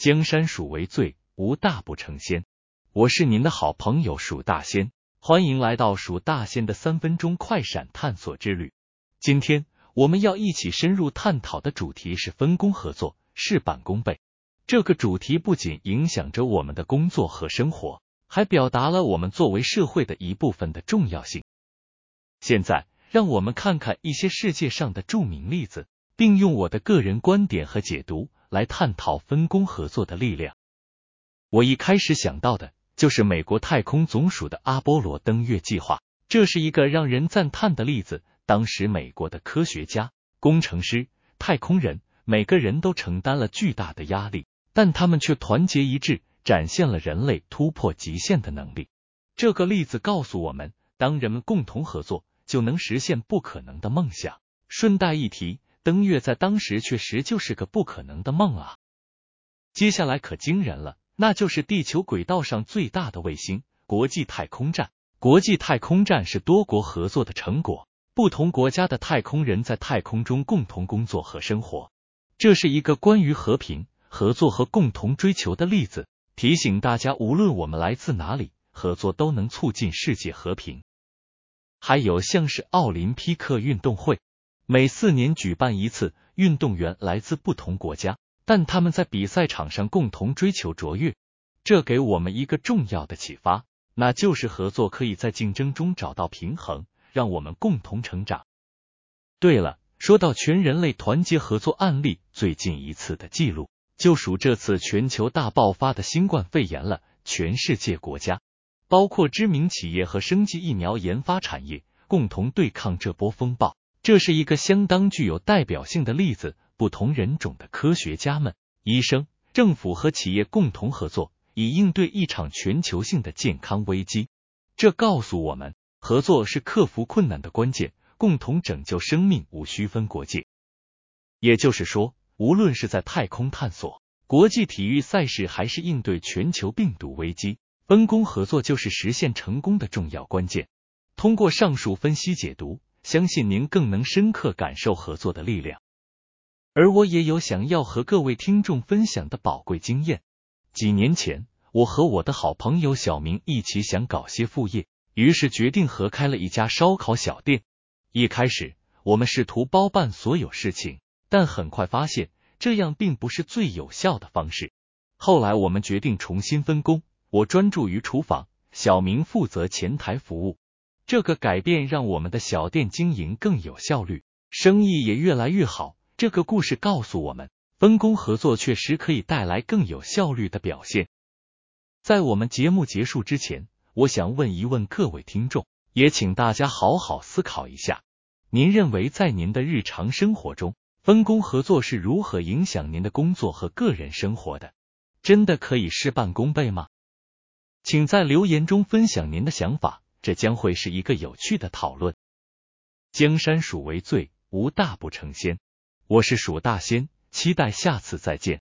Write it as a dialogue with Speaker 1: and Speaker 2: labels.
Speaker 1: 江山属为最，无大不成仙。我是您的好朋友蜀大仙，欢迎来到蜀大仙的三分钟快闪探索之旅。今天我们要一起深入探讨的主题是分工合作，事半功倍。这个主题不仅影响着我们的工作和生活，还表达了我们作为社会的一部分的重要性。现在，让我们看看一些世界上的著名例子，并用我的个人观点和解读来探讨分工合作的力量。我一开始想到的就是美国太空总署的阿波罗登月计划，这是一个让人赞叹的例子。当时，美国的科学家、工程师、太空人，每个人都承担了巨大的压力。但他们却团结一致，展现了人类突破极限的能力。这个例子告诉我们，当人们共同合作，就能实现不可能的梦想。顺带一提，登月在当时确实就是个不可能的梦啊！接下来可惊人了，那就是地球轨道上最大的卫星——国际太空站。国际太空站是多国合作的成果，不同国家的太空人在太空中共同工作和生活。这是一个关于和平。合作和共同追求的例子，提醒大家，无论我们来自哪里，合作都能促进世界和平。还有像是奥林匹克运动会，每四年举办一次，运动员来自不同国家，但他们在比赛场上共同追求卓越。这给我们一个重要的启发，那就是合作可以在竞争中找到平衡，让我们共同成长。对了，说到全人类团结合作案例，最近一次的记录。就属这次全球大爆发的新冠肺炎了。全世界国家，包括知名企业和生技疫苗研发产业，共同对抗这波风暴。这是一个相当具有代表性的例子。不同人种的科学家们、医生、政府和企业共同合作，以应对一场全球性的健康危机。这告诉我们，合作是克服困难的关键，共同拯救生命，无需分国界。也就是说。无论是在太空探索、国际体育赛事，还是应对全球病毒危机，分工合作就是实现成功的重要关键。通过上述分析解读，相信您更能深刻感受合作的力量。而我也有想要和各位听众分享的宝贵经验。几年前，我和我的好朋友小明一起想搞些副业，于是决定合开了一家烧烤小店。一开始，我们试图包办所有事情。但很快发现，这样并不是最有效的方式。后来我们决定重新分工，我专注于厨房，小明负责前台服务。这个改变让我们的小店经营更有效率，生意也越来越好。这个故事告诉我们，分工合作确实可以带来更有效率的表现。在我们节目结束之前，我想问一问各位听众，也请大家好好思考一下：您认为在您的日常生活中，分工合作是如何影响您的工作和个人生活的？真的可以事半功倍吗？请在留言中分享您的想法，这将会是一个有趣的讨论。江山属为最，无大不成仙。我是蜀大仙，期待下次再见。